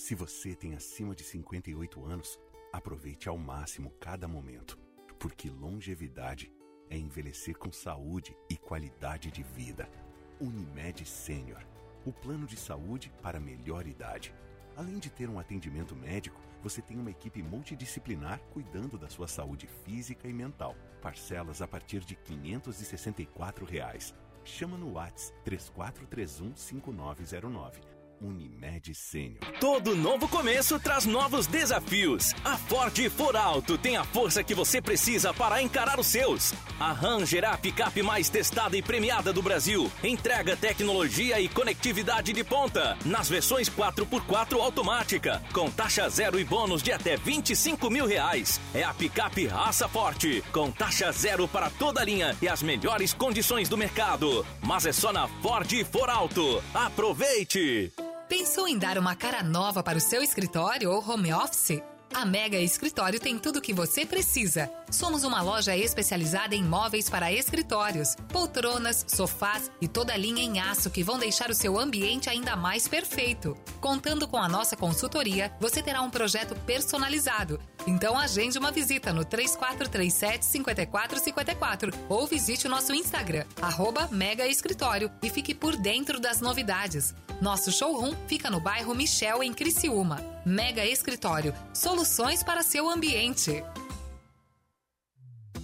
Se você tem acima de 58 anos, aproveite ao máximo cada momento, porque longevidade é envelhecer com saúde e qualidade de vida. Unimed Sênior, o plano de saúde para melhor idade. Além de ter um atendimento médico, você tem uma equipe multidisciplinar cuidando da sua saúde física e mental. Parcelas a partir de 564 reais. Chama no Whats 3431 5909 Unimed Sênior. Todo novo começo traz novos desafios. A Ford For Alto tem a força que você precisa para encarar os seus. A Ranger é a picape mais testada e premiada do Brasil. Entrega tecnologia e conectividade de ponta. Nas versões 4x4 automática, com taxa zero e bônus de até 25 mil reais. É a picape raça forte, com taxa zero para toda a linha e as melhores condições do mercado. Mas é só na Ford For Alto. Aproveite! Pensou em dar uma cara nova para o seu escritório ou home office? A Mega Escritório tem tudo o que você precisa. Somos uma loja especializada em móveis para escritórios, poltronas, sofás e toda a linha em aço que vão deixar o seu ambiente ainda mais perfeito. Contando com a nossa consultoria, você terá um projeto personalizado. Então agende uma visita no 3437 5454 ou visite o nosso Instagram, arroba Mega Escritório e fique por dentro das novidades. Nosso showroom fica no bairro Michel, em Criciúma. Mega Escritório, soluções para seu ambiente.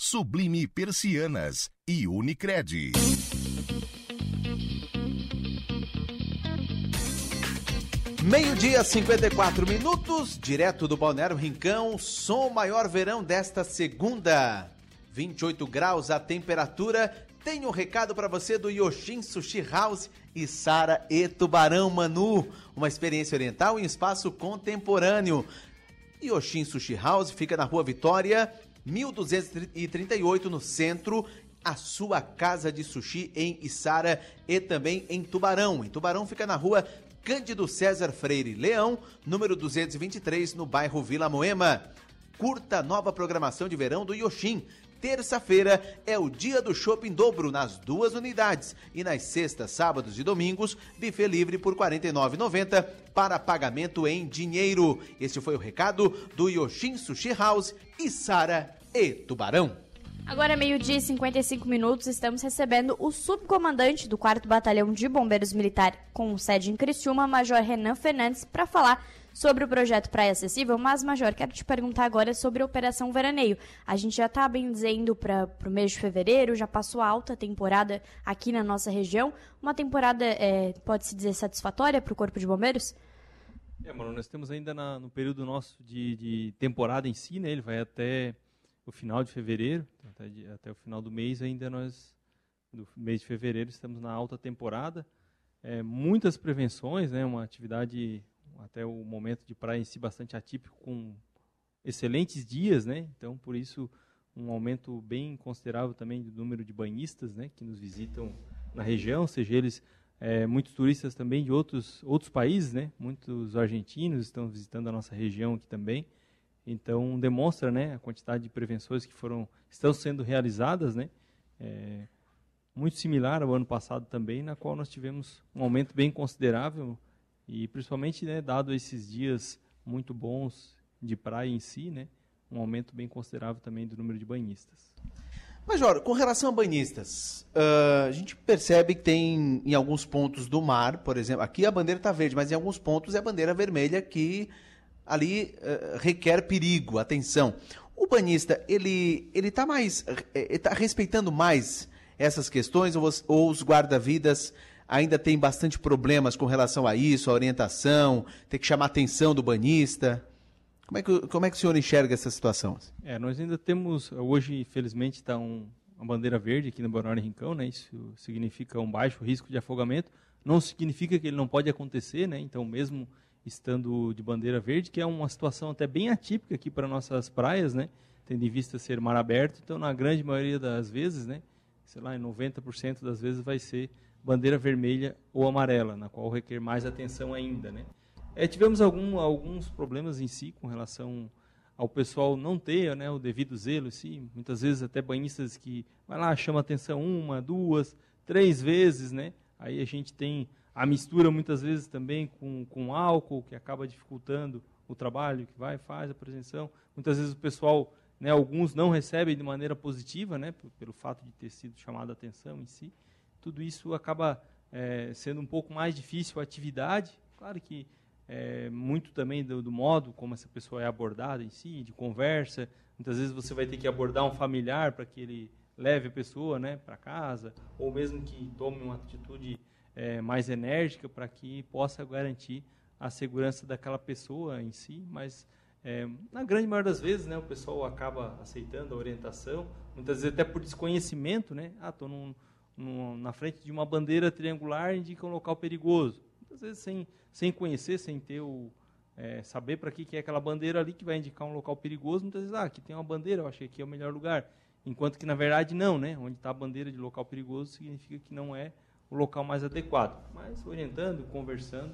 Sublime Persianas e Unicred. Meio-dia, 54 minutos, direto do Balneário Rincão, som maior verão desta segunda. 28 graus a temperatura. Tem um recado para você do Yoshin Sushi House e Sara e Tubarão Manu. Uma experiência oriental em espaço contemporâneo. Yoshin Sushi House fica na Rua Vitória, 1238 no centro, a sua casa de sushi em Içara e também em Tubarão. Em Tubarão fica na rua Cândido César Freire Leão, número 223, no bairro Vila Moema. Curta nova programação de verão do Yoshin. Terça-feira é o dia do shopping dobro nas duas unidades e nas sextas, sábados e domingos, buffet livre por R$ 49,90 para pagamento em dinheiro. Este foi o recado do Yoshin Sushi House e Sara e Tubarão. Agora, meio-dia e 55 minutos, estamos recebendo o subcomandante do 4 Batalhão de Bombeiros Militar, com sede em Criciúma, Major Renan Fernandes, para falar sobre o projeto Praia Acessível. Mas, Major, quero te perguntar agora sobre a Operação Veraneio. A gente já está bem dizendo para o mês de fevereiro, já passou a alta temporada aqui na nossa região. Uma temporada, é, pode-se dizer, satisfatória para o Corpo de Bombeiros? É, mano, nós temos ainda na, no período nosso de, de temporada em si, né? Ele vai até o final de fevereiro, até, de, até, o final do mês ainda nós, do mês de fevereiro, estamos na alta temporada. É, muitas prevenções, né, uma atividade até o momento de praia em si bastante atípico, com excelentes dias, né, então por isso um aumento bem considerável também do número de banhistas né, que nos visitam na região, seja eles é, muitos turistas também de outros, outros países, né, muitos argentinos estão visitando a nossa região aqui também. Então demonstra, né, a quantidade de prevenções que foram estão sendo realizadas, né, é, muito similar ao ano passado também, na qual nós tivemos um aumento bem considerável e principalmente, né, dado esses dias muito bons de praia em si, né, um aumento bem considerável também do número de banhistas. Major, com relação a banhistas, uh, a gente percebe que tem em alguns pontos do mar, por exemplo, aqui a bandeira está verde, mas em alguns pontos é a bandeira vermelha que ali uh, requer perigo, atenção. O banhista, ele ele está mais, está respeitando mais essas questões ou, ou os guarda-vidas ainda têm bastante problemas com relação a isso, a orientação, tem que chamar a atenção do banhista? Como é, que, como é que o senhor enxerga essa situação? É, nós ainda temos, hoje, infelizmente, está um, uma bandeira verde aqui no Balneário Rincão, né? Isso significa um baixo risco de afogamento. Não significa que ele não pode acontecer, né? Então, mesmo estando de bandeira verde, que é uma situação até bem atípica aqui para nossas praias, né? Tendo em vista ser mar aberto, então na grande maioria das vezes, né? Sei lá, em 90% das vezes vai ser bandeira vermelha ou amarela, na qual requer mais atenção ainda, né? É, tivemos algum, alguns problemas em si com relação ao pessoal não ter né, o devido zelo, sim. muitas vezes até banhistas que vai lá, chama atenção uma, duas, três vezes, né? Aí a gente tem a mistura muitas vezes também com, com álcool, que acaba dificultando o trabalho, que vai, faz a prevenção. Muitas vezes o pessoal, né, alguns não recebem de maneira positiva, né, pelo fato de ter sido chamado a atenção em si. Tudo isso acaba é, sendo um pouco mais difícil a atividade. Claro que é, muito também do, do, modo como essa pessoa é abordada em si, de conversa. Muitas vezes você vai ter que abordar um familiar para que ele leve a pessoa né, para casa, ou mesmo que tome uma atitude é, mais enérgica para que possa garantir a segurança daquela pessoa em si, mas é, na grande maioria das vezes, né, o pessoal acaba aceitando a orientação, muitas vezes até por desconhecimento, né? Ah, estou na frente de uma bandeira triangular indica um local perigoso às vezes sem, sem conhecer, sem ter o. É, saber para que, que é aquela bandeira ali que vai indicar um local perigoso, muitas vezes, ah, aqui tem uma bandeira, eu acho que aqui é o melhor lugar. Enquanto que, na verdade, não, né? Onde está a bandeira de local perigoso significa que não é o local mais adequado. Mas orientando, conversando,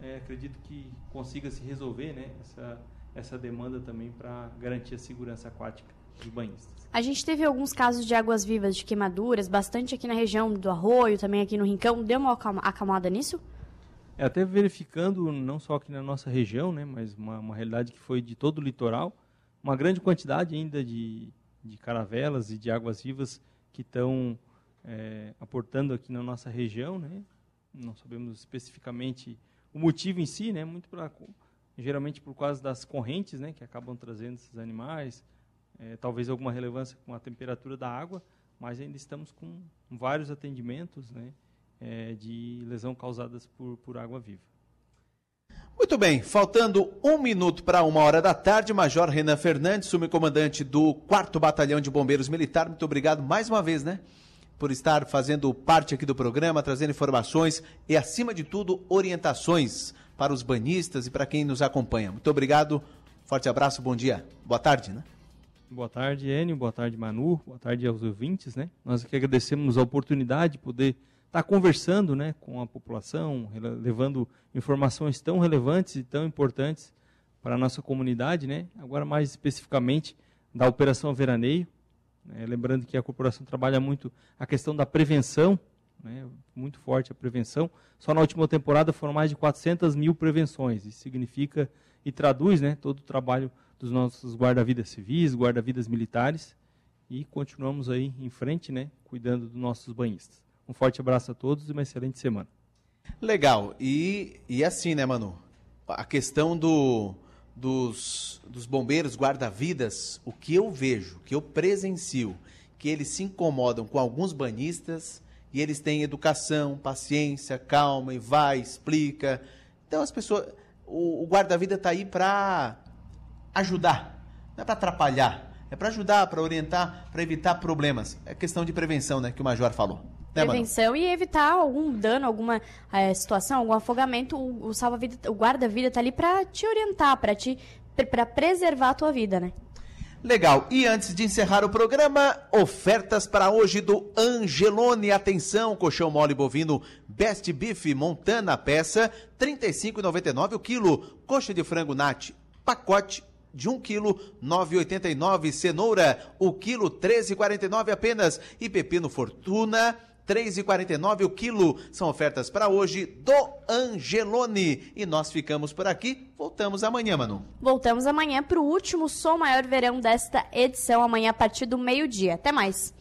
é, acredito que consiga se resolver né, essa, essa demanda também para garantir a segurança aquática dos banhistas. A gente teve alguns casos de águas vivas, de queimaduras, bastante aqui na região do Arroio, também aqui no Rincão. Deu uma acalmada nisso? É, até verificando, não só aqui na nossa região, né, mas uma, uma realidade que foi de todo o litoral, uma grande quantidade ainda de, de caravelas e de águas vivas que estão é, aportando aqui na nossa região, né? Não sabemos especificamente o motivo em si, né? Muito pra, geralmente por causa das correntes, né? Que acabam trazendo esses animais, é, talvez alguma relevância com a temperatura da água, mas ainda estamos com vários atendimentos, né? é, de lesão causadas por, por água viva. Muito bem, faltando um minuto para uma hora da tarde, Major Renan Fernandes, subcomandante do 4 Batalhão de Bombeiros Militar, muito obrigado mais uma vez, né? Por estar fazendo parte aqui do programa, trazendo informações e, acima de tudo, orientações para os banhistas e para quem nos acompanha. Muito obrigado, forte abraço, bom dia, boa tarde, né? Boa tarde, Enio, boa tarde, Manu, boa tarde aos ouvintes, né? Nós aqui agradecemos a oportunidade de poder está conversando né, com a população, levando informações tão relevantes e tão importantes para a nossa comunidade, né? agora mais especificamente da Operação Veraneio. Né? Lembrando que a corporação trabalha muito a questão da prevenção, né? muito forte a prevenção. Só na última temporada foram mais de 400 mil prevenções. Isso significa e traduz né, todo o trabalho dos nossos guarda-vidas civis, guarda-vidas militares. E continuamos aí em frente, né, cuidando dos nossos banhistas. Um forte abraço a todos e uma excelente semana. Legal. E, e assim, né, Manu? A questão do, dos, dos bombeiros guarda-vidas, o que eu vejo, que eu presencio, que eles se incomodam com alguns banhistas e eles têm educação, paciência, calma e vai, explica. Então as pessoas. O, o guarda-vida está aí para ajudar, não é para atrapalhar. É para ajudar, para orientar, para evitar problemas. É questão de prevenção, né, que o Major falou. Né, prevenção e evitar algum dano, alguma é, situação, algum afogamento. O, o salva-vida, o guarda-vida tá ali para te orientar, para te para preservar a tua vida, né? Legal. E antes de encerrar o programa, ofertas para hoje do Angelone. Atenção, colchão mole bovino Best Beef Montana peça, R$ 35,99 o quilo. Coxa de frango Nat, pacote de 1 quilo, 9,89. Cenoura, o quilo, 13,49 apenas. E pepino Fortuna, 3,49 o quilo. São ofertas para hoje do Angelone. E nós ficamos por aqui. Voltamos amanhã, Manu. Voltamos amanhã para o último Som Maior Verão desta edição, amanhã a partir do meio-dia. Até mais.